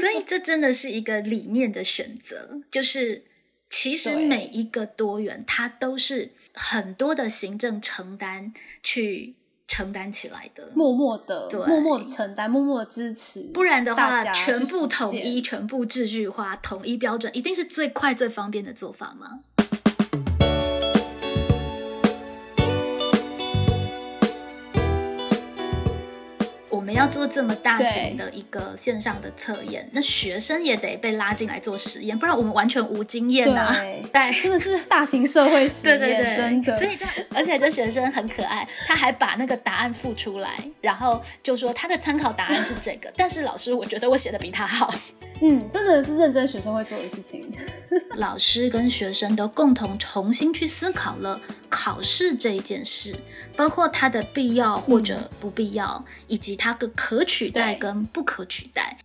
所以这真的是一个理念的选择，就是其实每一个多元，它都是很多的行政承担去承担起来的。默默的、对默默的承担、默默的支持，不然的话，全部统一、全部秩序化、统一标准，一定是最快、最方便的做法吗？要做这么大型的一个线上的测验，那学生也得被拉进来做实验，不然我们完全无经验呐、对 对。真的是大型社会实对验，对对，真的。所以这而且这学生很可爱，他还把那个答案复出来，然后就说他的参考答案是这个，但是老师我觉得我写的比他好。嗯，真的是认真学生会做的事情。老师跟学生都共同重新去思考了考试这一件事，包括它的必要或者不必要，以及它的可取代跟不可取代。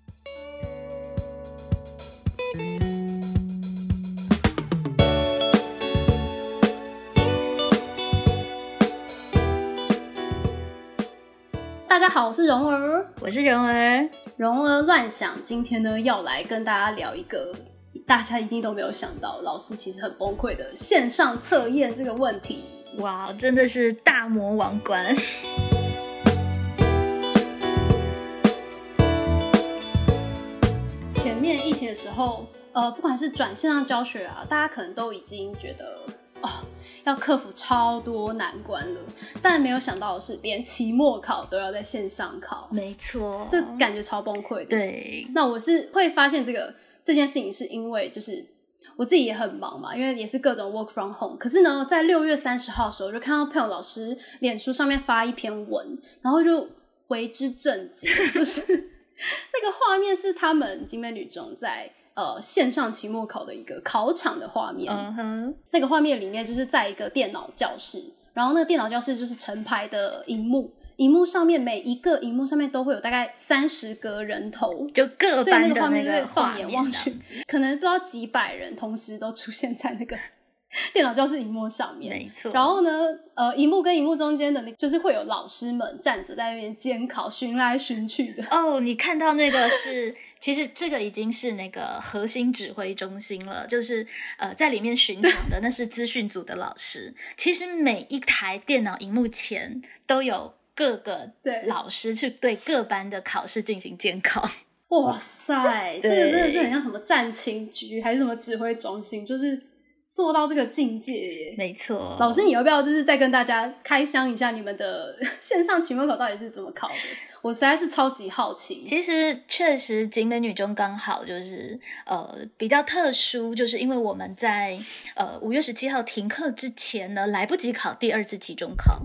大家好，我是蓉儿，我是蓉儿，蓉儿乱想，今天呢要来跟大家聊一个大家一定都没有想到，老师其实很崩溃的线上测验这个问题。哇，真的是大魔王关。前面疫情的时候，呃，不管是转线上教学啊，大家可能都已经觉得哦，要克服超多难关了，但没有想到的是，连期末考都要在线上考，没错，这感觉超崩溃的。对，那我是会发现这个这件事情，是因为就是我自己也很忙嘛，因为也是各种 work from home。可是呢，在六月三十号的时候，就看到佩友老师脸书上面发一篇文，然后就为之震惊，就是 那个画面是他们景美女中在呃线上期末考的一个考场的画面。嗯哼，那个画面里面就是在一个电脑教室，然后那个电脑教室就是成排的荧幕，荧幕上面每一个荧幕上面都会有大概三十个人头，就各班的个画面放眼望去，可能不知道几百人同时都出现在那个 电脑教室荧幕上面。没错。然后呢，呃，荧幕跟荧幕中间的那，就是会有老师们站着在那边监考，巡来巡去的。哦，你看到那个是，其实这个已经是那个核心指挥中心了，就是呃，在里面巡场的那是资讯组的老师。其实每一台电脑荧幕前都有各个对老师去对各班的考试进行监考。哇塞，这对个真的是很像什么战情局还是什么指挥中心，就是做到这个境界耶。没错，老师，你要不要就是再跟大家开箱一下你们的 线上期末考到底是怎么考的？我实在是超级好奇。其实确实，景美女中刚好就是呃比较特殊，就是因为我们在呃五月十七号停课之前呢，来不及考第二次期中考。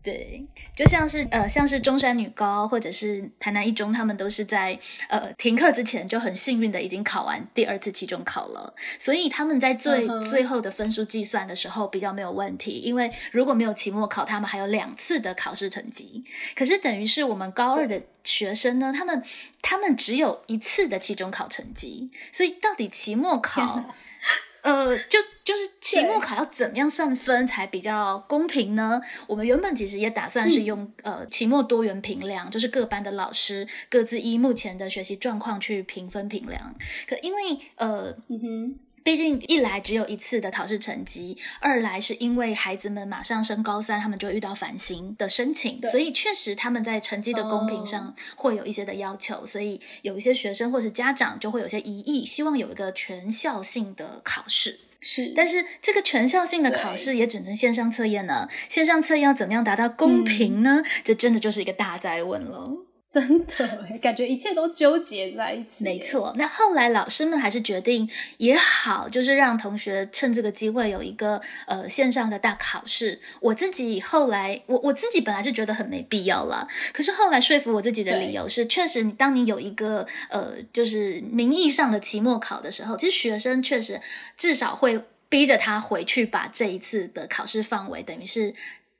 对，就像是呃，像是中山女高或者是台南一中，他们都是在呃停课之前就很幸运的已经考完第二次期中考了，所以他们在最、最后的分数计算的时候比较没有问题，因为如果没有期末考，他们还有两次的考试成绩。可是等于是我们高二的学生呢，他们他们只有一次的期中考成绩，所以到底期末考，呃，就就是期末考要怎么样算分才比较公平呢？我们原本其实也打算是用、呃期末多元评量，就是各班的老师各自依目前的学习状况去评分评量。可因为呃嗯哼，毕竟一来只有一次的考试成绩，二来是因为孩子们马上升高三，他们就会遇到繁星的申请，所以确实他们在成绩的公平上会有一些的要求，所以有一些学生或是家长就会有些疑义，希望有一个全校性的考试。是，但是这个全校性的考试也只能线上测验呢，线上测验要怎么样达到公平呢？这真的就是一个大灾问了。真的感觉一切都纠结在一起。没，错，那后来老师们还是决定也好，就是让同学趁这个机会有一个呃线上的大考试。我自己后来，我我自己本来是觉得很没必要了，可是后来说服我自己的理由是，确实你当你有一个呃就是名义上的期末考的时候，其实学生确实至少会逼着他回去把这一次的考试范围，等于是。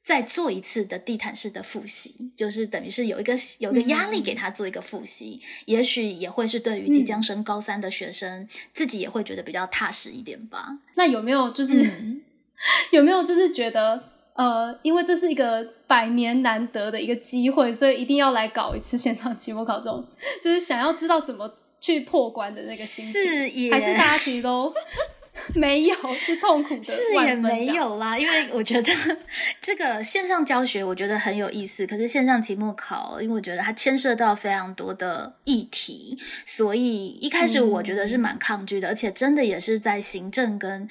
再做一次的地毯式的复习，就是等于是有一个有一个压力给他做一个复习，也许也会是对于即将升高三的学生、自己也会觉得比较踏实一点吧。那有没有就是、嗯。有没有就是觉得呃，因为这是一个百年难得的一个机会，所以一定要来搞一次线上期末考，这种 就是想要知道怎么去破关的那个心情，还是大家其实都 没有，是痛苦的，是也没有啦，因为我觉得这个线上教学我觉得很有意思，可是线上期末考，因为我觉得它牵涉到非常多的议题，所以一开始我觉得是蛮抗拒的，而且真的也是在行政跟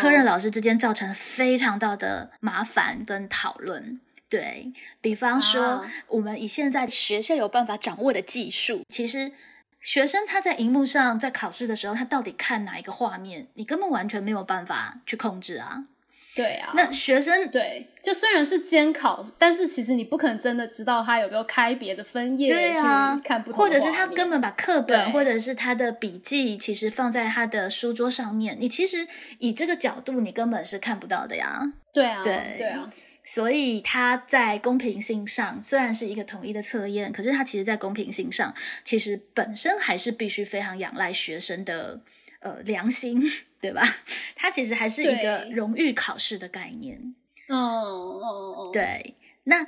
科任老师之间造成非常大的麻烦跟讨论。对比方说，我们以现在学校有办法掌握的技术，其实。学生他在荧幕上在考试的时候，他到底看哪一个画面，你根本完全没有办法去控制啊。对啊，那学生对，就虽然是监考，但是其实你不可能真的知道他有没有开别的分页对啊，看不或者是他根本把课本或者是他的笔记其实放在他的书桌上面，你其实以这个角度你根本是看不到的呀。对啊，对对啊。所以它在公平性上虽然是一个统一的测验，可是它其实，在公平性上，其实本身还是必须非常仰赖学生的呃良心，对吧？它其实还是一个荣誉考试的概念。哦哦哦，对，那。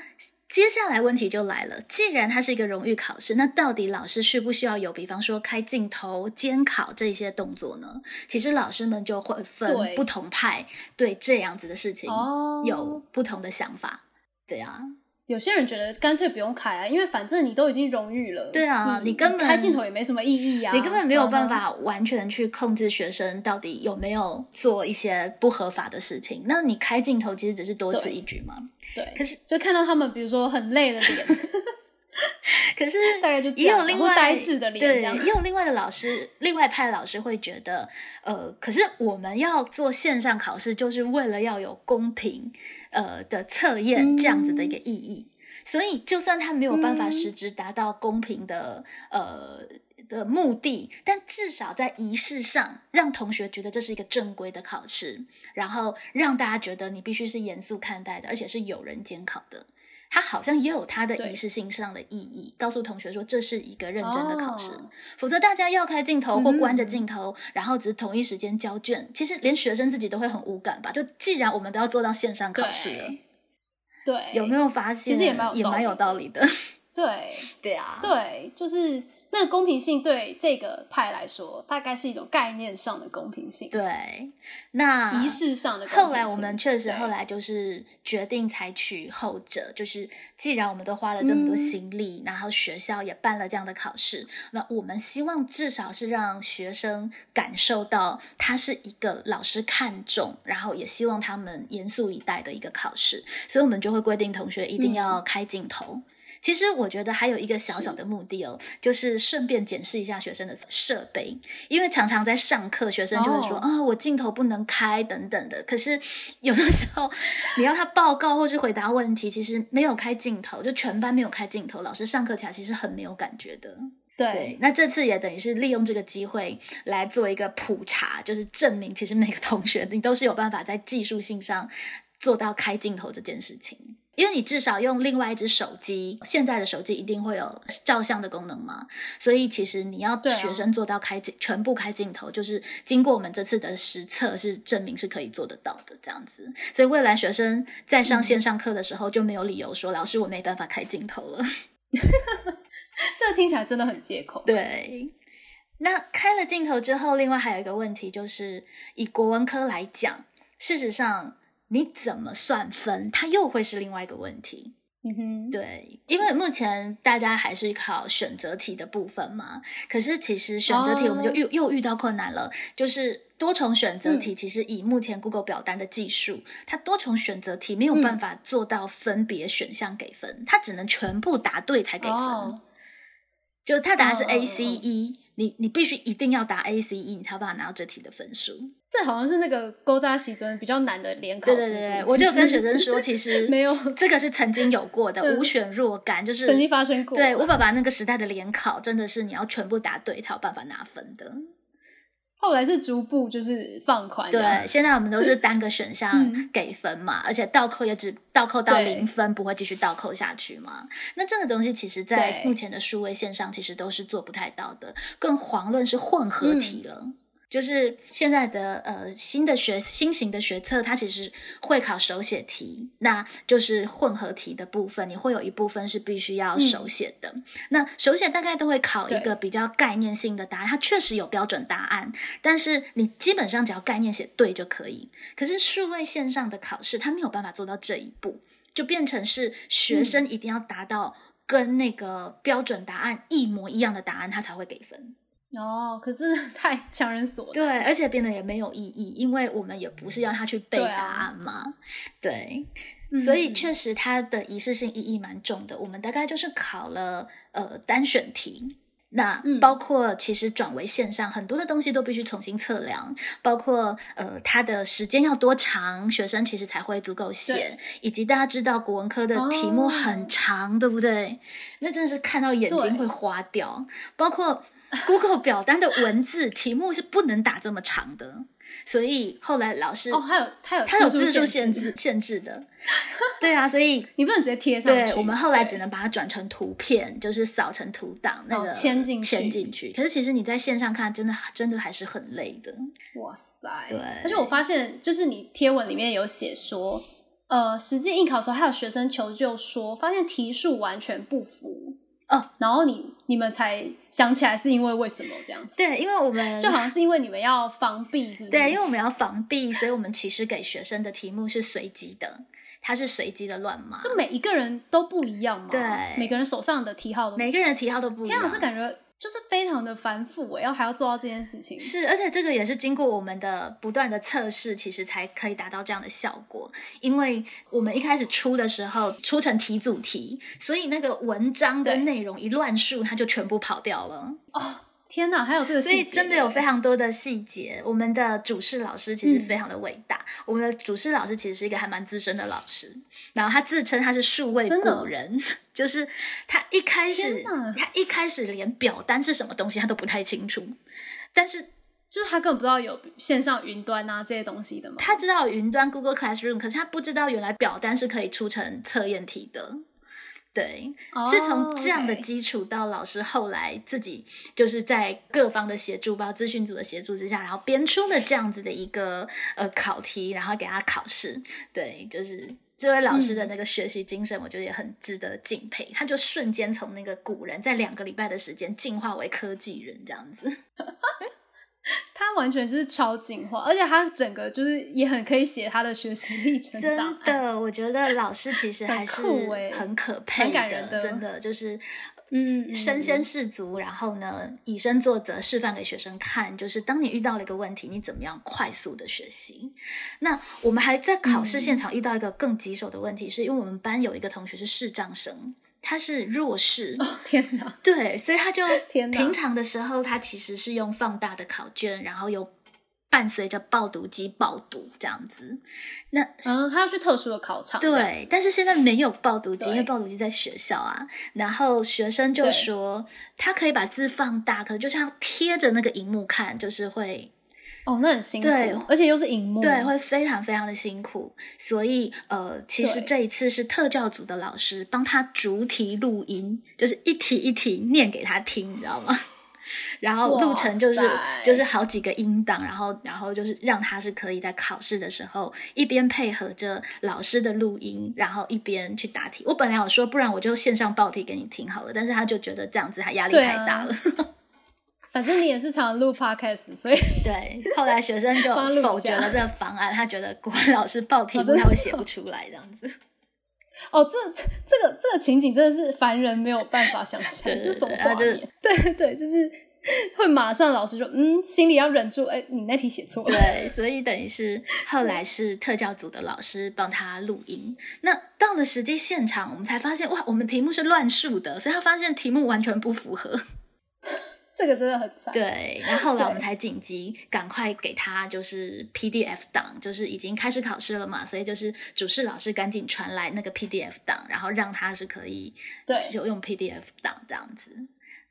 接下来问题就来了，既然它是一个荣誉考试，那到底老师需不需要有，比方说开镜头、监考这些动作呢？其实老师们就会分不同派，对这样子的事情有不同的想法。对啊，有些人觉得干脆不用开啊，因为反正你都已经荣誉了。对啊，你根本开镜头也没什么意义啊，你根本没有办法完全去控制学生到底有没有做一些不合法的事情。那你开镜头其实只是多此一举嘛。对，可是就看到他们，比如说很累的脸，可是大概就也有另外呆滞的脸，对，也有另外的老师，另外派的老师会觉得，呃，可是我们要做线上考试，就是为了要有公平呃的测验这样子的一个意义，所以就算他没有办法实质达到公平的呃。的目的，但至少在仪式上让同学觉得这是一个正规的考试，然后让大家觉得你必须是严肃看待的，而且是有人监考的。它好像也有它的仪式性上的意义，告诉同学说这是一个认真的考试。否则大家要开镜头或关着镜头，然后只是同一时间交卷，其实连学生自己都会很无感吧？就既然我们都要做到线上考试了，对，有没有发现？其实也蛮也蛮有道理的。对，对啊，对，就是。那公平性对这个派来说，大概是一种概念上的公平性。对，那仪式上的。后来我们确实后来就是决定采取后者，就是既然我们都花了这么多心力，然后学校也办了这样的考试，那我们希望至少是让学生感受到他是一个老师看重，然后也希望他们严肃以待的一个考试，所以我们就会规定同学一定要开镜头。其实我觉得还有一个小小的目的哦，就是顺便检视一下学生的设备，因为常常在上课，学生就会说啊，我镜头不能开等等的。可是有的时候你要他报告或是回答问题，其实没有开镜头，就全班没有开镜头，老师上课起来其实很没有感觉的。对，那这次也等于是利用这个机会来做一个普查，就是证明其实每个同学你都是有办法在技术性上做到开镜头这件事情。因为你至少用另外一只手机，现在的手机一定会有照相的功能嘛，所以其实你要学生做到开镜全部开镜头，就是经过我们这次的实测是证明是可以做得到的这样子。所以未来学生在上线上课的时候就没有理由说老师我没办法开镜头了。这听起来真的很借口。对，那开了镜头之后，另外还有一个问题就是以国文科来讲，事实上。你怎么算分？它又会是另外一个问题。嗯哼，对，因为目前大家还是考选择题的部分嘛。可是其实选择题我们就又又遇到困难了，就是多重选择题。其实以目前 Google 表单的技术，它多重选择题没有办法做到分别选项给分，它只能全部答对才给分。就它答案是 A C E，你你必须一定要答 A C E，你才有办法拿到这题的分数。这好像是那个勾扎喜尊比较难的联考。对对对，我就跟学生说，其实 没有这个是曾经有过的，无选若干，就是曾经发生过。对我爸爸那个时代的联考，真的是你要全部答对才有办法拿分的。后来是逐步就是放宽，对，现在我们都是单个选项给分嘛，而且倒扣也只倒扣到零分，不会继续倒扣下去嘛。那这个东西其实，在目前的数位线上，其实都是做不太到的，更遑论是混合题了。就是现在的呃新的学新型的学测，它其实会考手写题，那就是混合题的部分，你会有一部分是必须要手写的。那手写大概都会考一个比较概念性的答案，它确实有标准答案，但是你基本上只要概念写对就可以。可是数位线上的考试，它没有办法做到这一步，就变成是学生一定要达到跟那个标准答案一模一样的答案，他才会给分。哦，可是 太强人所难。对，而且变得也没有意义，因为我们也不是要他去背答案嘛。对，所以确实它的仪式性意义蛮重的。我们大概就是考了呃单选题，那包括其实转为线上，很多的东西都必须重新测量，包括呃它的时间要多长，学生其实才会足够写，以及大家知道国文科的题目很长，对不对？那真的是看到眼睛会花掉，包括。Google 表单的文字题目是不能打这么长的，所以后来老师哦，还有他有他有字数限制限制的，对啊，所以 你不能直接贴上去。对，我们后来只能把它转成图片，就是扫成图档那个签进签进去。可是其实你在线上看，真的真的还是很累的。哇塞！对，而且我发现，就是你贴文里面有写说，呃，实际应考时候还有学生求救说，发现题数完全不符。哦，然后你你们才想起来是因为为什么这样子？对，因为我们就好像是因为你们要防避，是不是？对，因为我们要防避，所以我们其实给学生的题目是随机的，它是随机的乱码，就每一个人都不一样嘛。对，每个人手上的题号都每个人的题号都不一样，天啊，这感觉。就是非常的繁复，我要还要做到这件事情。是，而且这个也是经过我们的不断的测试，其实才可以达到这样的效果。因为我们一开始出的时候出成题组题，所以那个文章的内容一乱数，它就全部跑掉了。哦。天哪，还有这个，所以真的有非常多的细节。我们的主事老师其实非常的伟大。我们的主事老师其实是一个还蛮资深的老师，然后他自称他是数位古人，就是他一开始他一开始连表单是什么东西他都不太清楚，但是就是他根本不知道有线上云端啊这些东西的嘛。他知道云端 Google Classroom，可是他不知道原来表单是可以出成测验题的。对，是从这样的基础到老师后来自己就是在各方的协助，包括资讯组的协助之下，然后编出了这样子的一个呃考题，然后给他考试。对，就是这位老师的那个学习精神，我觉得也很值得敬佩。他就瞬间从那个古人，在两个礼拜的时间进化为科技人，这样子。他完全就是超进化，而且他整个就是也很可以写他的学习历程。真的，我觉得老师其实还是很可佩的，真的就是嗯，身先士卒，然后呢以身作则，示范给学生看，就是当你遇到了一个问题，你怎么样快速的学习。那我们还在考试现场遇到一个更棘手的问题，是因为我们班有一个同学是视障生。他是弱视，天哪！对，所以他就 平常的时候，他其实是用放大的考卷，然后又伴随着报读机报读这样子。那嗯，他要去特殊的考场。对，但是现在没有报读机，因为报读机在学校啊。然后学生就说，他可以把字放大，可能就像贴着那个荧幕看，就是会。哦，那很辛苦，对，而且又是荧幕，对，会非常非常的辛苦。所以，呃，其实这一次是特教组的老师帮他逐题录音，就是一题一题念给他听，你知道吗？然后路程就是就是好几个音档，然后然后就是让他是可以在考试的时候一边配合着老师的录音，然后一边去答题。我本来有说，不然我就线上报题给你听好了，但是他就觉得这样子他压力太大了。反正你也是常录 podcast，所以 对。后来学生就否决了这个方案，他觉得国文老师报题目他会写不出来这样子。哦，这这个这个情景真的是凡人没有办法想象，这什么画面？对对，就是会马上老师说，嗯，心里要忍住，哎，你那题写错了。对，所以等于是后来是特教组的老师帮他录音。那到了实际现场，我们才发现，哇，我们题目是乱数的，所以他发现题目完全不符合。这个真的很惨。对，然后后来我们才紧急赶快给他就是 PDF 档，就是已经开始考试了嘛，所以就是主试老师赶紧传来那个 PDF 档，然后让他是可以对就用 PDF 档这样子。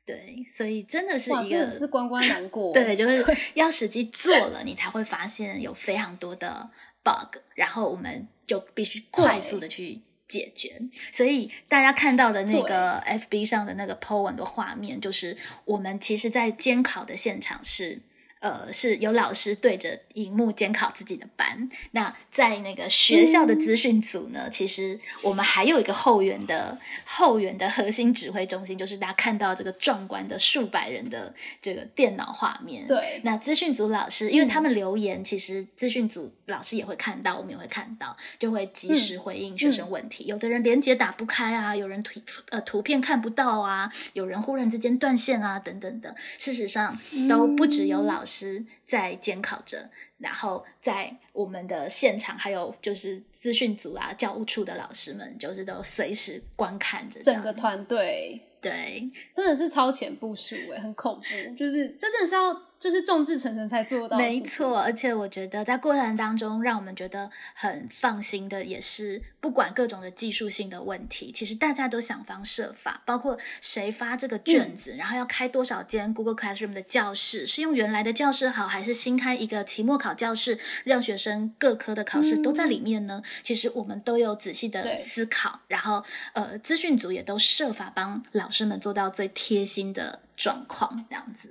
对，所以真的是一个是关关难过。对，就是要实际做了，你才会发现有非常多的 bug，然后我们就必须快速的去。解决，所以大家看到的那个 FB 上的那个 po 文的画面，就是我们其实，在监考的现场是，呃，是有老师对着荧幕监考自己的班。那在那个学校的资讯组呢，其实我们还有一个后援的后援的核心指挥中心，就是大家看到这个壮观的数百人的这个电脑画面。对，那资讯组老师，因为他们留言，其实资讯组老师也会看到，我们也会看到，就会及时回应学生问题。有的人连接打不开啊，有人图呃图片看不到啊，有人忽然之间断线啊，等等的。事实上，都不只有老。师在监考着，然后在我们的现场，还有就是资讯组啊、教务处的老师们，就是都随时观看着整个团队。对，真的是超前部署诶，很恐怖。就是真的是要。就是众志成城才做到，没错。而且我觉得在过程当中，让我们觉得很放心的，也是不管各种的技术性的问题，其实大家都想方设法，包括谁发这个卷子，然后要开多少间 Google Classroom 的教室，是用原来的教室好，还是新开一个期末考教室，让学生各科的考试都在里面呢？其实我们都有仔细的思考，然后呃，资讯组也都设法帮老师们做到最贴心的状况，这样子。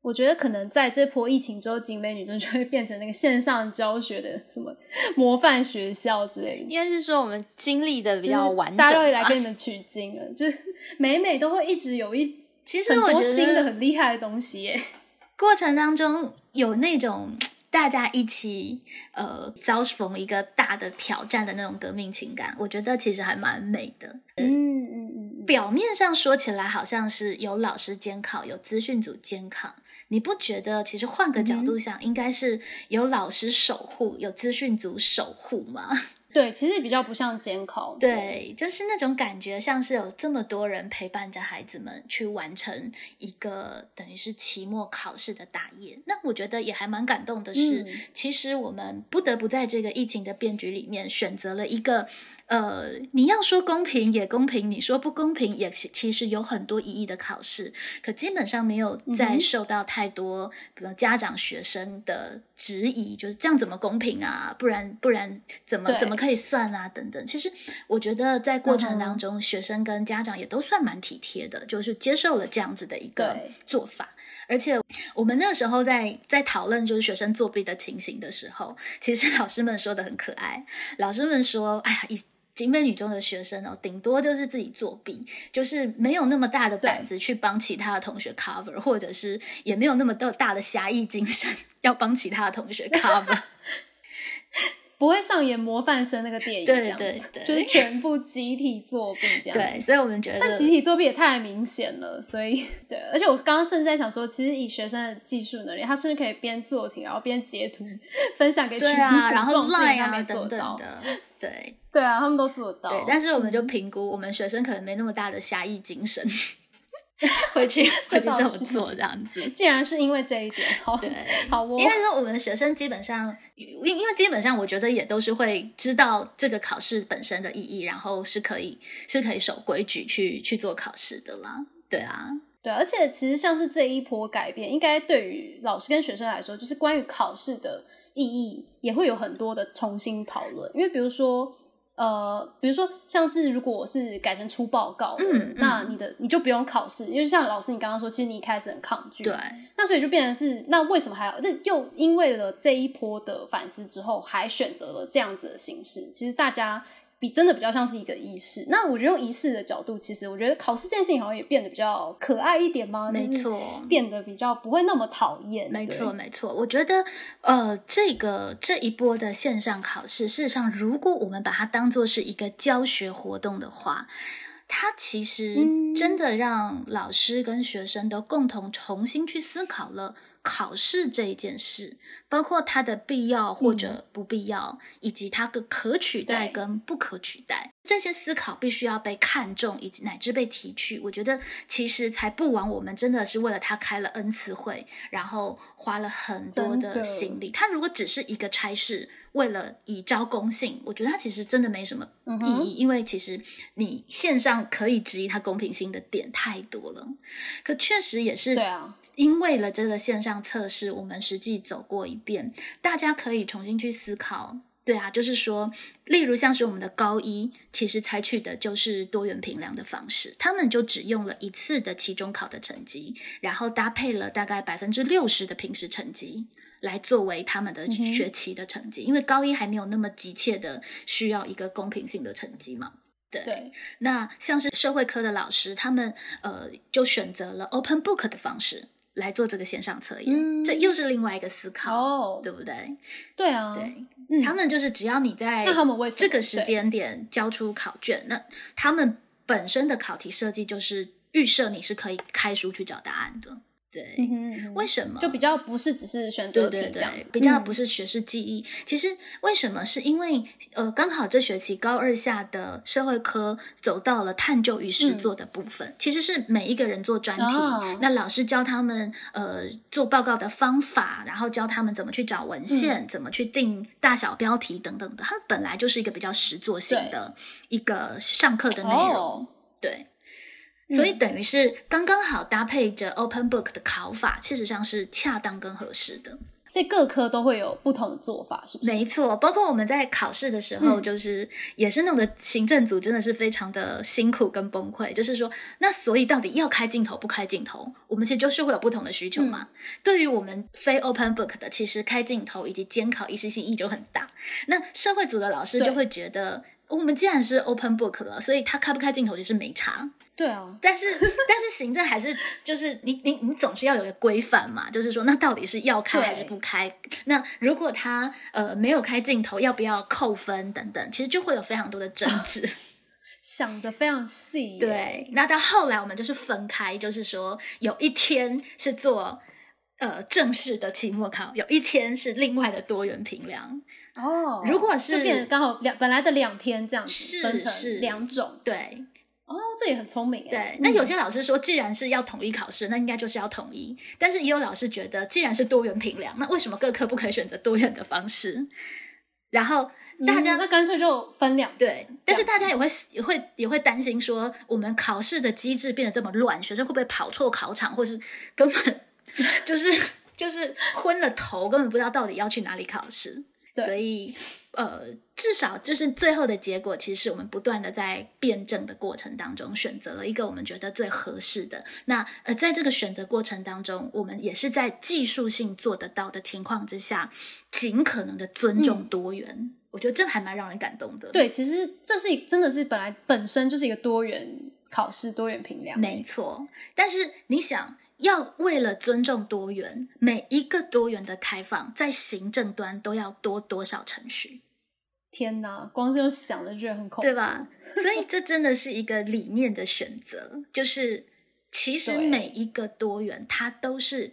我觉得可能在这波疫情之后，景美女中就会变成那个线上教学的什么 模范学校之类的。应该是说我们经历的比较完整，大家会来跟你们取经了。就是每每都会一直有一其实很多新的很厉害的东西耶。过程当中有那种大家一起呃遭逢一个大的挑战的那种革命情感，我觉得其实还蛮美的。嗯嗯嗯，表面上说起来好像是有老师监考，有资讯组监考。你不觉得其实换个角度想，应该是有老师守护，有资讯组守护吗？对，其实比较不像监考，对，就是那种感觉，像是有这么多人陪伴着孩子们去完成一个等于是期末考试的大业。那我觉得也还蛮感动的是，其实我们不得不在这个疫情的变局里面选择了一个。呃，你要说公平也公平，你说不公平也其其实有很多意义的考试，可基本上没有再受到太多，比如家长、学生的质疑，就是这样怎么公平啊？不然不然怎么怎么可以算啊？等等。其实我觉得在过程当中，学生跟家长也都算蛮体贴的，就是接受了这样子的一个做法。而且我们那时候在在讨论就是学生作弊的情形的时候，其实老师们说的很可爱，老师们说：“哎呀，一。”景美女中的学生哦，顶多就是自己作弊，就是没有那么大的胆子去帮其他的同学 cover，或者是也没有那么大的侠义精神 要帮其他的同学 cover。不会上演模范生那个电影，对对对，就是全部集体作弊这样。对，所以我们觉得，但集体作弊也太明显了，所以 对。而且我刚刚甚至在想说，其实以学生的技术能力，他甚至可以边做题，然后边截图分享给群组，然后 line 啊等等的，对对啊，他们都做得到。对，但是我们就评估，我们学生可能没那么大的侠义精神。回去 回去这么做这样子，竟然是因为这一点，好对，好，哦。应该说我们的学生基本上，因因为基本上我觉得也都是会知道这个考试本身的意义，然后是可以是可以守规矩去去做考试的啦，对啊，对，而且其实像是这一波改变，应该对于老师跟学生来说，就是关于考试的意义也会有很多的重新讨论，因为比如说。呃，比如说像是如果我是改成出报告，嗯，那你的你就不用考试，因为像老师你刚刚说，其实你一开始很抗拒，对，那所以就变成是，那为什么还要？那又因为了这一波的反思之后，还选择了这样子的形式，其实大家。比真的比较像是一个仪式。那我觉得用仪式的角度，其实我觉得考试这件事情好像也变得比较可爱一点吗？没错，变得比较不会那么讨厌。没错，没错。我觉得，呃，这个这一波的线上考试，事实上，如果我们把它当做是一个教学活动的话，它其实真的让老师跟学生都共同重新去思考了。考试这一件事，包括它的必要或者不必要，以及它的可取代跟不可取代，这些思考必须要被看重，以及乃至被提取。我觉得其实才不枉我们真的是为了他开了 N 次会，然后花了很多的心力。它如果只是一个差事。为了以招公信，我觉得它其实真的没什么意义，因为其实你线上可以质疑它公平性的点太多了。可确实也是，对啊，因为了这个线上测试，我们实际走过一遍，大家可以重新去思考。对啊，就是说，例如像是我们的高一，其实采取的就是多元评量的方式，他们就只用了一次的期中考的成绩，然后搭配了大概百分之六十的平时成绩，来作为他们的学期的成绩，因为高一还没有那么急切的需要一个公平性的成绩嘛。对，那像是社会科的老师，他们呃就选择了 open book 的方式。来做这个线上测验，这又是另外一个思考，对不对？对啊，对，他们就是只要你在这个时间点交出考卷，那他们本身的考题设计就是预设你是可以开书去找答案的。对，为什么就比较不是只是选择题这样子，比较不是学识记忆。其实为什么？是因为呃，刚好这学期高二下的社会科走到了探究与实作的部分，其实是每一个人做专题，那老师教他们呃做报告的方法，然后教他们怎么去找文献，怎么去定大小标题等等的。它本来就是一个比较实作性的一个上课的内容，对。所以等于是刚刚好搭配着 Open Book 的考法，事实上是恰当跟合适的。所以各科都会有不同的做法，是不是？没错，包括我们在考试的时候，就是也是弄得行政组真的是非常的辛苦跟崩溃。就是说，那所以到底要开镜头不开镜头，我们其实就是会有不同的需求嘛。对于我们非 Open Book 的，其实开镜头以及监考一时性意义就很大。那社会组的老师就会觉得。我们既然是 open book 了，所以他开不开镜头其实没差。对啊，但是但是行政还是就是你你你总是要有个规范嘛，就是说那到底是要开还是不开？那如果他呃没有开镜头，要不要扣分等等？其实就会有非常多的争执。想的非常细。对，那到后来我们就是分开，就是说有一天是做呃正式的期末考，有一天是另外的多元评量。哦，如果是变刚好两本来的两天这样子分成两种，对，哦，这也很聪明对，那有些老师说，既然是要统一考试，那应该就是要统一。但是也有老师觉得，既然是多元评量，那为什么各科不可以选择多元的方式？然后大家那干脆就分两对，但是大家也会也会也会担心说，我们考试的机制变得这么乱，学生会不会跑错考场，或是根本 就是就是昏了头，根本不知道到底要去哪里考试。所以，呃，至少就是最后的结果，其实是我们不断的在辩证的过程当中，选择了一个我们觉得最合适的。那呃，在这个选择过程当中，我们也是在技术性做得到的情况之下，尽可能的尊重多元。我觉得这还蛮让人感动的。对，其实这是真的是本来本身就是一个多元考试、多元评量，没错。但是你想。要为了尊重多元，每一个多元的开放，在行政端都要多多少程序？天哪，光是用想的就很恐怖，对吧？所以这真的是一个理念的选择，就是其实每一个多元，它都是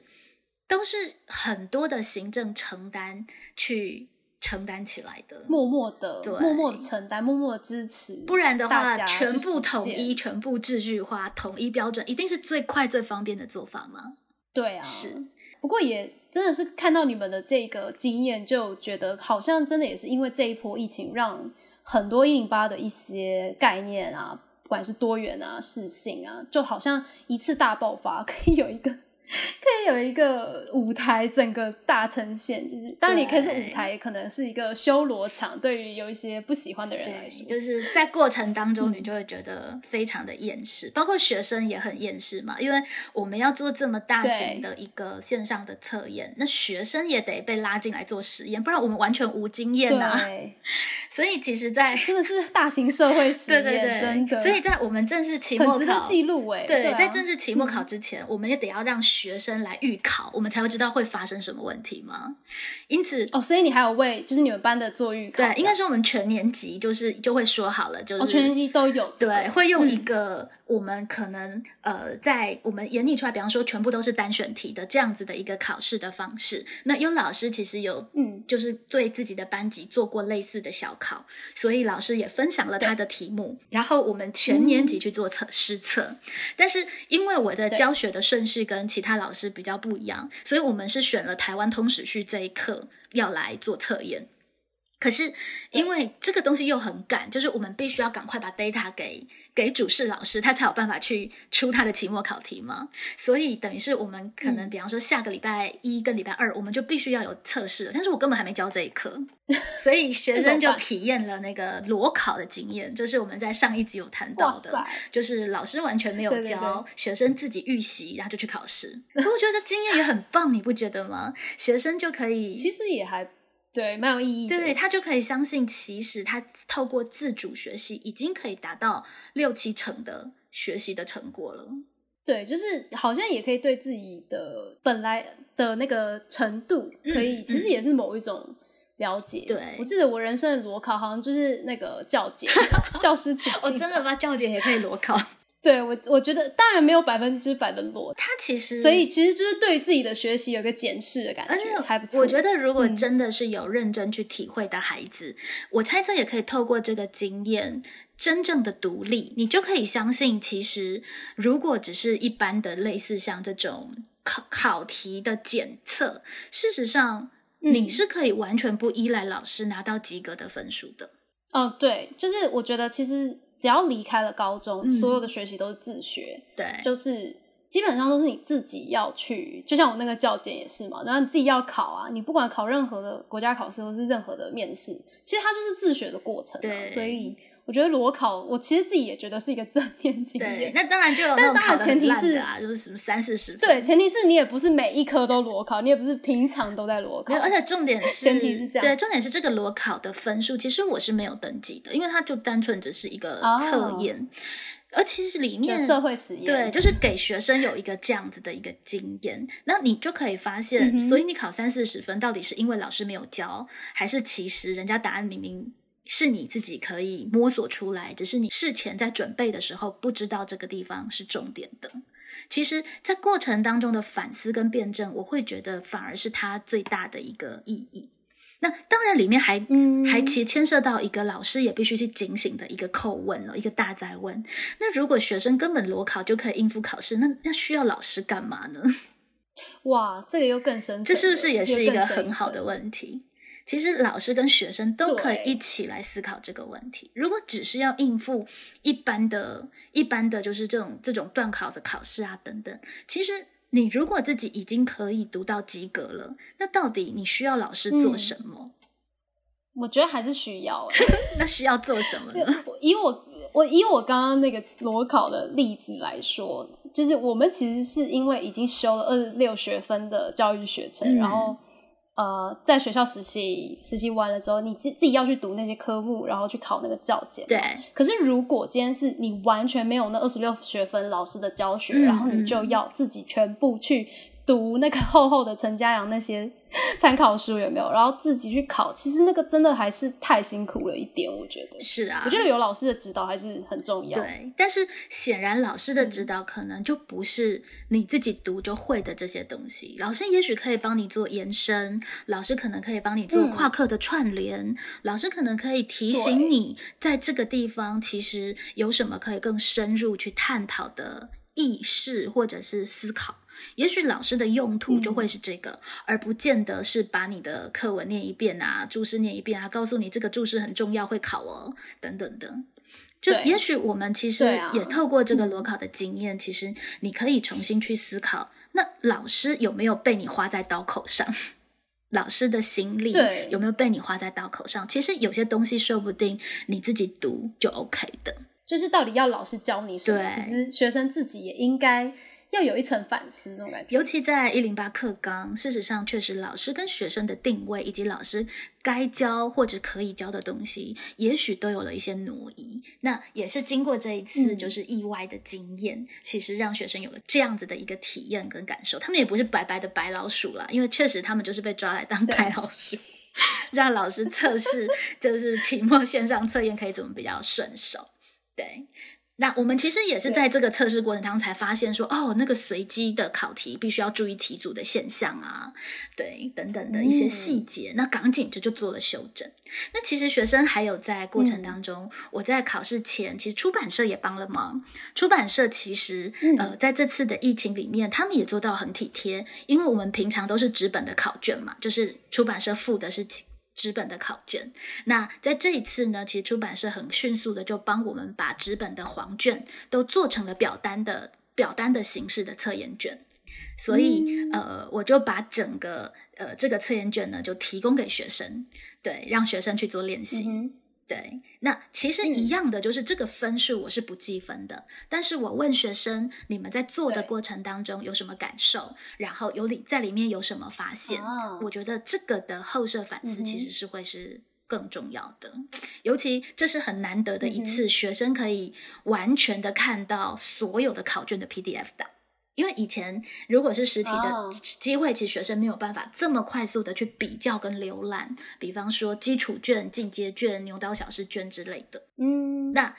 都是很多的行政承担去。承担起来的，默默的，默默的承担，默默的支持。不然的话，全部统一，全部秩序化，统一标准，一定是最快最方便的做法吗？对啊，是。不过也真的是看到你们的这个经验，就觉得好像真的也是因为这一波疫情，让很多一零八的一些概念啊，不管是多元啊、适性啊，就好像一次大爆发，可以有一个。可以有一个舞台，整个大呈现，就是当然你可以是舞台，也可能是一个修罗场。对于有一些不喜欢的人来说，就是在过程当中，你就会觉得非常的厌世，包括学生也很厌世嘛。因为我们要做这么大型的一个线上的测验，那学生也得被拉进来做实验，不然我们完全无经验呐。所以其实，在 真的是大型社会实验，对对对，真的。所以在我们正式期末考记录，哎，对，在正式期末考之前，我们也得要让。学生来预考，我们才会知道会发生什么问题吗？因此，哦，所以你还有为就是你们班的做预考？对，应该是我们全年级就是就会说好了，就是全年级都有，对，会用一个我们可能呃，在我们演拟出来，比方说全部都是单选题的这样子的一个考试的方式。那有老师其实有嗯，就是对自己的班级做过类似的小考，所以老师也分享了他的题目，然后我们全年级去做测试测。但是因为我的教学的顺序跟其他他老师比较不一样，所以我们是选了台湾通史序这一课要来做测验。可是因为这个东西又很赶，就是我们必须要赶快把 data 给给主事老师，他才有办法去出他的期末考题嘛。所以等于是我们可能，比方说下个礼拜一跟礼拜二，我们就必须要有测试了。但是我根本还没教这一课，所以学生就体验了那个裸考的经验，就是我们在上一集有谈到的，就是老师完全没有教，学生自己预习，然后就去考试。我觉得这经验也很棒，你不觉得吗？学生就可以，其实也还。对，蛮有意义。对，他就可以相信，其实他透过自主学习，已经可以达到六七成的学习的成果了。对，就是好像也可以对自己的本来的那个程度，可以其实也是某一种了解。对，我记得我人生的裸考，好像就是那个教姐，教师姐。我真的吗？教姐也可以裸考。对我，我觉得当然没有百分之百的裸，他其实，所以其实就是对于自己的学习有个检视的感觉，还不错。我觉得如果真的是有认真去体会的孩子，我猜测也可以透过这个经验，真正的独立，你就可以相信，其实如果只是一般的类似像这种考考题的检测，事实上你是可以完全不依赖老师拿到及格的分数的。哦，对，就是我觉得其实。只要离开了高中，所有的学习都是自学，对，就是基本上都是你自己要去。就像我那个教检也是嘛，然后你自己要考啊，你不管考任何的国家考试或是任何的面试，其实它就是自学的过程。对，所以我觉得裸考，我其实自己也觉得是一个正面经验。那当然就有，但当然前提是啊，就是什么三四十分。对，前提是你也不是每一科都裸考，你也不是平常都在裸考。而且重点是，前提是这样。对，重点是这个裸考的分数，其实我是没有登记的，因为它就单纯只是一个测验。而其实里面社会实验，对，就是给学生有一个这样子的一个经验，那你就可以发现，所以你考三四十分，到底是因为老师没有教，还是其实人家答案明明是你自己可以摸索出来，只是你事前在准备的时候不知道这个地方是重点的。其实，在过程当中的反思跟辩证，我会觉得反而是它最大的一个意义。那当然，里面还还其实牵涉到一个老师也必须去警醒的一个叩问了，一个大灾问。那如果学生根本裸考就可以应付考试，那那需要老师干嘛呢？哇，这个又更深，这是不是也是一个很好的问题？其实老师跟学生都可以一起来思考这个问题。如果只是要应付一般的、一般的就是这种这种段考的考试啊等等，其实。你如果自己已经可以读到及格了，那到底你需要老师做什么？我觉得还是需要。那需要做什么呢？以我我以我刚刚那个裸考的例子来说，就是我们其实是因为已经修了二十六学分的教育学程，然后。呃，在学校实习，实习完了之后，你自自己要去读那些科目，然后去考那个教检。对。可是如果今天是你完全没有那二十六学分老师的教学，然后你就要自己全部去。读那个厚厚的陈家阳那些 参考书有没有？然后自己去考，其实那个真的还是太辛苦了一点，我觉得。是啊，我觉得有老师的指导还是很重要。对，但是显然老师的指导可能就不是你自己读就会的这些东西。老师也许可以帮你做延伸，老师可能可以帮你做跨课的串联，老师可能可以提醒你在这个地方其实有什么可以更深入去探讨的意识或者是思考。也许老师的用途就会是这个，而不见得是把你的课文念一遍啊，注释念一遍啊，告诉你这个注释很重要，会考哦，等等的。就也许我们其实也透过这个裸考的经验，其实你可以重新去思考，那老师有没有被你花在刀口上？老师的心力有没有被你花在刀口上？其实有些东西说不定你自己读就 OK 的。就是到底要老师教你什么？其实学生自己也应该。要有一层反思那种感觉，尤其在一零八课纲，事实上确实老师跟学生的定位，以及老师该教或者可以教的东西，也许都有了一些挪移。那也是经过这一次就是意外的经验，其实让学生有了这样子的一个体验跟感受。他们也不是白白的白老鼠啦，因为确实他们就是被抓来当白老鼠，让老师测试，就是期末线上测验可以怎么比较顺手，对。那我们其实也是在这个测试过程当中才发现说，哦，那个随机的考题必须要注意题组的现象啊，对，等等的一些细节。那赶紧就就做了修正。那其实学生还有在过程当中，我在考试前，其实出版社也帮了忙。出版社其实呃，在这次的疫情里面，他们也做到很体贴，因为我们平常都是纸本的考卷嘛，就是出版社付的是。纸本的考卷。那在这一次呢，其实出版社很迅速的就帮我们把纸本的黄卷都做成了表单的表单的形式的测验卷。所以，呃，我就把整个呃这个测验卷呢，就提供给学生，对，让学生去做练习。对，那其实一样的，就是这个分数我是不计分的。但是我问学生，你们在做的过程当中有什么感受？然后有里在里面有什么发现？我觉得这个的后设反思其实是会是更重要的，尤其这是很难得的一次，学生可以完全的看到所有的考卷的 PDF 档。因为以前如果是实体的机会，其实学生没有办法这么快速的去比较跟浏览，比方说基础卷、进阶卷、牛刀小试卷之类的。嗯，那。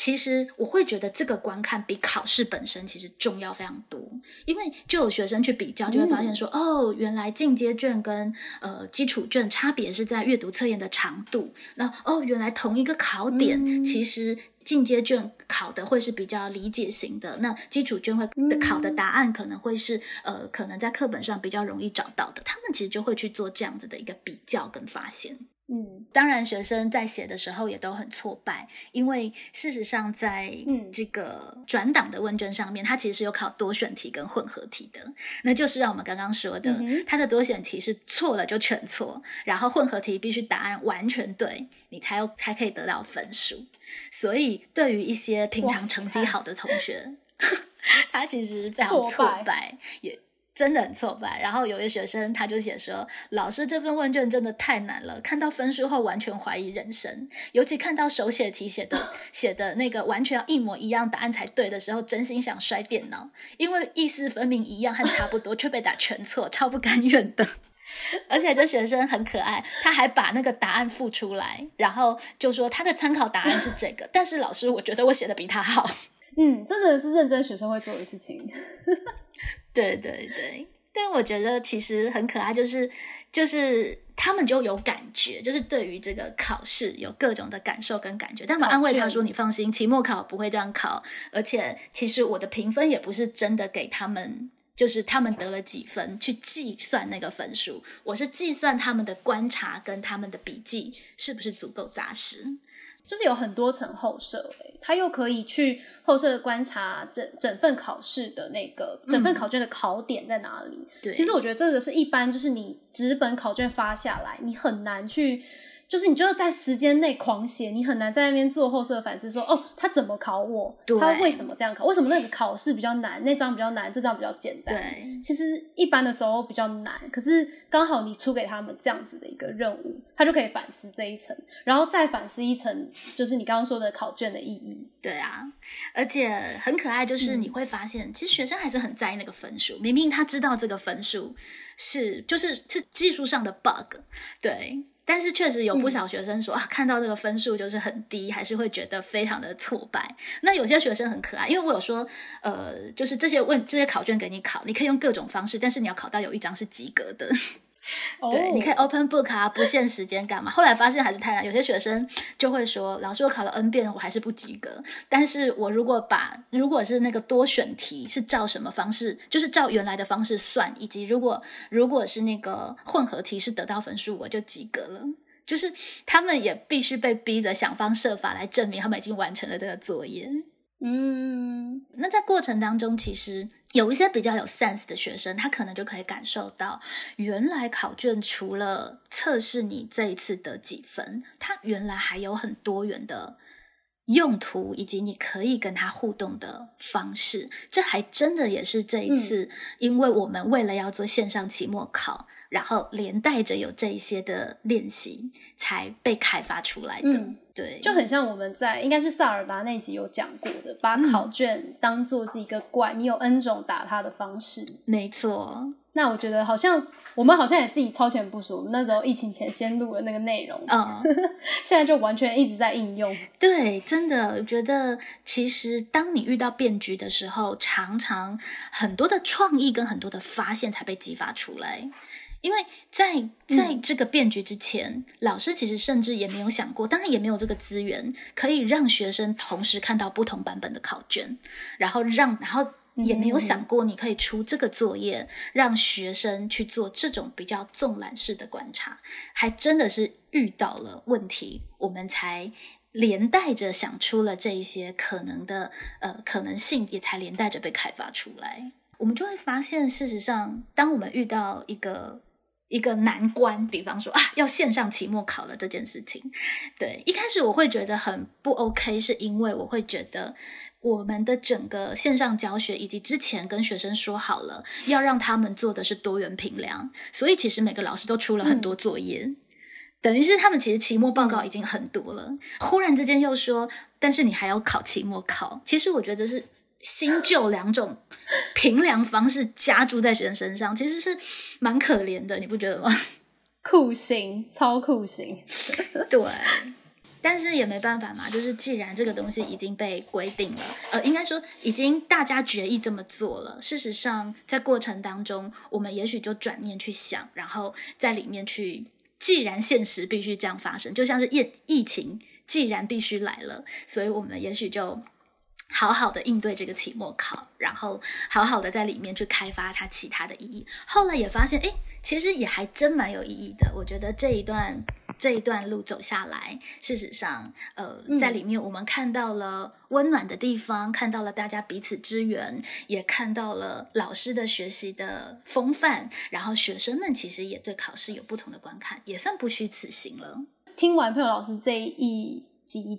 其实我会觉得这个观看比考试本身其实重要非常多，因为就有学生去比较，就会发现说，哦，原来进阶卷跟呃基础卷差别是在阅读测验的长度。那哦，原来同一个考点，其实进阶卷考的会是比较理解型的，那基础卷会考的答案可能会是呃，可能在课本上比较容易找到的。他们其实就会去做这样子的一个比较跟发现。嗯，当然，学生在写的时候也都很挫败，因为事实上，在这个转档的问卷上面，它其实是有考多选题跟混合题的。那就是让我们刚刚说的，它的多选题是错了就全错，然后混合题必须答案完全对，你才有才可以得到分数。所以，对于一些平常成绩好的同学，他其实非常挫败，也。真的很挫败。然后有一学生，他就写说：“老师，这份问卷真的太难了，看到分数后完全怀疑人生。尤其看到手写题写的写的那个完全要一模一样答案才对的时候，真心想摔电脑，因为意思分明一样和差不多，却被打全错，超不甘愿的。而且这学生很可爱，他还把那个答案附出来，然后就说他的参考答案是这个，但是老师，我觉得我写的比他好。嗯，真的是认真学生会做的事情。”对对对，但我觉得其实很可爱，就是就是他们就有感觉，就是对于这个考试有各种的感受跟感觉。但我安慰他说：“你放心，期末考不会这样考，而且其实我的评分也不是真的给他们，就是他们得了几分去计算那个分数，我是计算他们的观察跟他们的笔记是不是足够扎实。”就是有很多层后设，他又可以去后设观察整整份考试的那个整份考卷的考点在哪里。对，其实我觉得这个是一般，就是你纸本考卷发下来，你很难去。就是你就要在时间内狂写，你很难在那边做后设反思，说哦，他怎么考我？他为什么这样考？为什么那个考试比较难，那张比较难，这张比较简单？对，其实一般的时候比较难，可是刚好你出给他们这样子的一个任务，他就可以反思这一层，然后再反思一层，就是你刚刚说的考卷的意义。对啊，而且很可爱，就是你会发现，其实学生还是很在意那个分数，明明他知道这个分数是就是是技术上的 bug，对。但是确实有不少学生说啊，看到这个分数就是很低，还是会觉得非常的挫败。那有些学生很可爱，因为我有说，呃，就是这些问这些考卷给你考，你可以用各种方式，但是你要考到有一张是及格的。对，你可以 open book 啊，不限时间干嘛？后来发现还是太难，有些学生就会说，老师我考了 n 遍，我还是不及格。但是我如果把如果是那个多选题是照什么方式，就是照原来的方式算，以及如果如果是那个混合题是得到分数，我就及格了。就是他们也必须被逼着想方设法来证明他们已经完成了这个作业。嗯，那在过程当中，其实。有一些比较有 sense 的学生，他可能就可以感受到，原来考卷除了测试你这一次得几分，它原来还有很多元的用途，以及你可以跟他互动的方式。这还真的也是这一次，因为我们为了要做线上期末考。然后连带着有这一些的练习才被开发出来的，对，就很像我们在应该是萨尔达那集有讲过的，把考卷当做是一个怪，你有 N 种打它的方式。没错，那我觉得好像我们好像也自己超前部署，我们那时候疫情前先录了那个内容，嗯，现在就完全一直在应用。对，真的，我觉得其实当你遇到变局的时候，常常很多的创意跟很多的发现才被激发出来。因为在在这个变局之前，老师其实甚至也没有想过，当然也没有这个资源可以让学生同时看到不同版本的考卷，然后让然后也没有想过你可以出这个作业，让学生去做这种比较纵览式的观察，还真的是遇到了问题，我们才连带着想出了这一些可能的呃可能性，也才连带着被开发出来。我们就会发现，事实上，当我们遇到一个一个难关，比方说啊，要线上期末考了这件事情，对，一开始我会觉得很不 OK，是因为我会觉得我们的整个线上教学以及之前跟学生说好了，要让他们做的是多元评量，所以其实每个老师都出了很多作业，等于是他们其实期末报告已经很多了，忽然之间又说，但是你还要考期末考，其实我觉得是。新旧两种评量方式加注在学生身上，其实是蛮可怜的，你不觉得吗？酷刑，超酷刑。对，但是也没办法嘛，就是既然这个东西已经被规定了，呃，应该说已经大家决议这么做了。事实上，在过程当中，我们也许就转念去想，然后在里面去，既然现实必须这样发生，就像是疫疫情，既然必须来了，所以我们也许就。好好的应对这个期末考，然后好好的在里面去开发它其他的意义。后来也发现，哎，其实也还真蛮有意义的。我觉得这一段这一段路走下来，事实上，呃，在里面我们看到了温暖的地方，看到了大家彼此支援，也看到了老师的学习的风范，然后学生们其实也对考试有不同的观看，也算不虚此行了。听完佩友老师这一。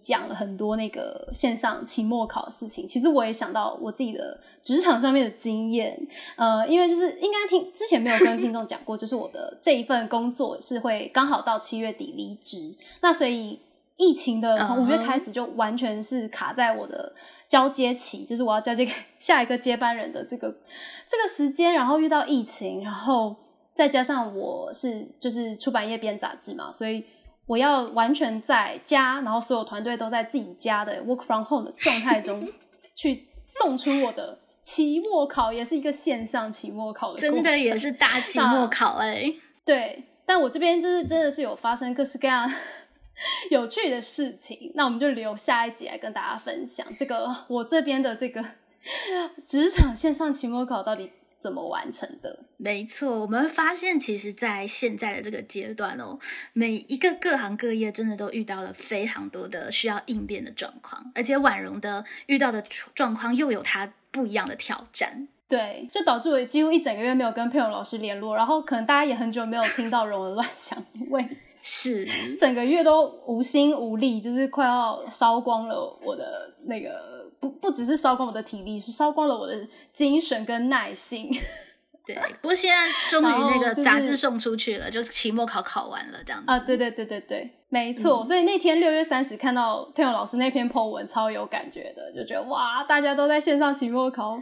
讲了很多那个线上期末考的事情，其实我也想到我自己的职场上面的经验，呃，因为就是应该听之前没有跟听众讲过，就是我的这一份工作是会刚好到七月底离职，那所以疫情的从五月开始就完全是卡在我的交接期，就是我要交接给下一个接班人的这个这个时间，然后遇到疫情，然后再加上我是就是出版业编杂志嘛，所以。我要完全在家，然后所有团队都在自己家的 work from home 的状态中，去送出我的期末考，也是一个线上期末考的，真的也是大期末考哎。对，但我这边就是真的是有发生各式各样 有趣的事情，那我们就留下一集来跟大家分享这个我这边的这个 职场线上期末考到底。怎么完成的？没错，我们会发现，其实，在现在的这个阶段哦，每一个各行各业真的都遇到了非常多的需要应变的状况，而且婉容的遇到的状况又有它不一样的挑战。对，就导致我几乎一整个月没有跟佩蓉老师联络，然后可能大家也很久没有听到容儿乱想，因为是整个月都无心无力，就是快要烧光了我的那个。不不只是烧光我的体力，是烧光了我的精神跟耐心。对，不过现在终于那个杂志送出去了，就期末考考完了这样子。啊，对对对对对，没错。所以那天六月三十看到佩勇老师那篇 po 文，超有感觉的，就觉得哇，大家都在线上期末考，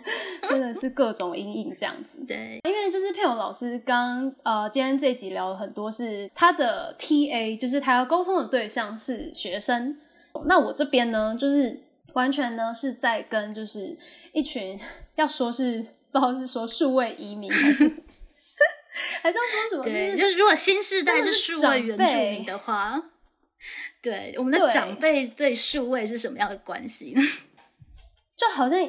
真的是各种阴影这样子。对，因为就是佩勇老师刚呃，今天这集聊了很多，是他的 TA，就是他要沟通的对象是学生。那我这边呢，就是。完全呢是在跟就是一群要说是不知道是说数位移民还是还是要说什么？对，就是如果新时代是数位原住民的话，对我们的长辈对数位是什么样的关系？就好像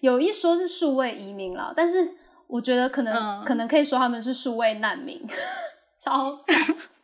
有一说是数位移民了，但是我觉得可能可能可以说他们是数位难民，超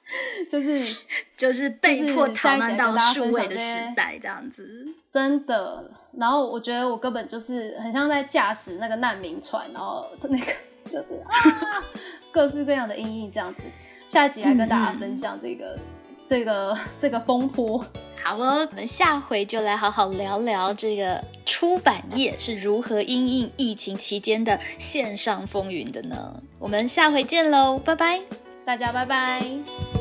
就是 就是被迫逃难到数位的时代这样子，真的。然后我觉得我根本就是很像在驾驶那个难民船，然后那个就是啊，各式各样的阴影这样子。下一集来跟大家分享这个这个这个风波。好哦，我们下回就来好好聊聊这个出版业是如何因应疫情期间的线上风云的呢？我们下回见喽，拜拜，大家拜拜。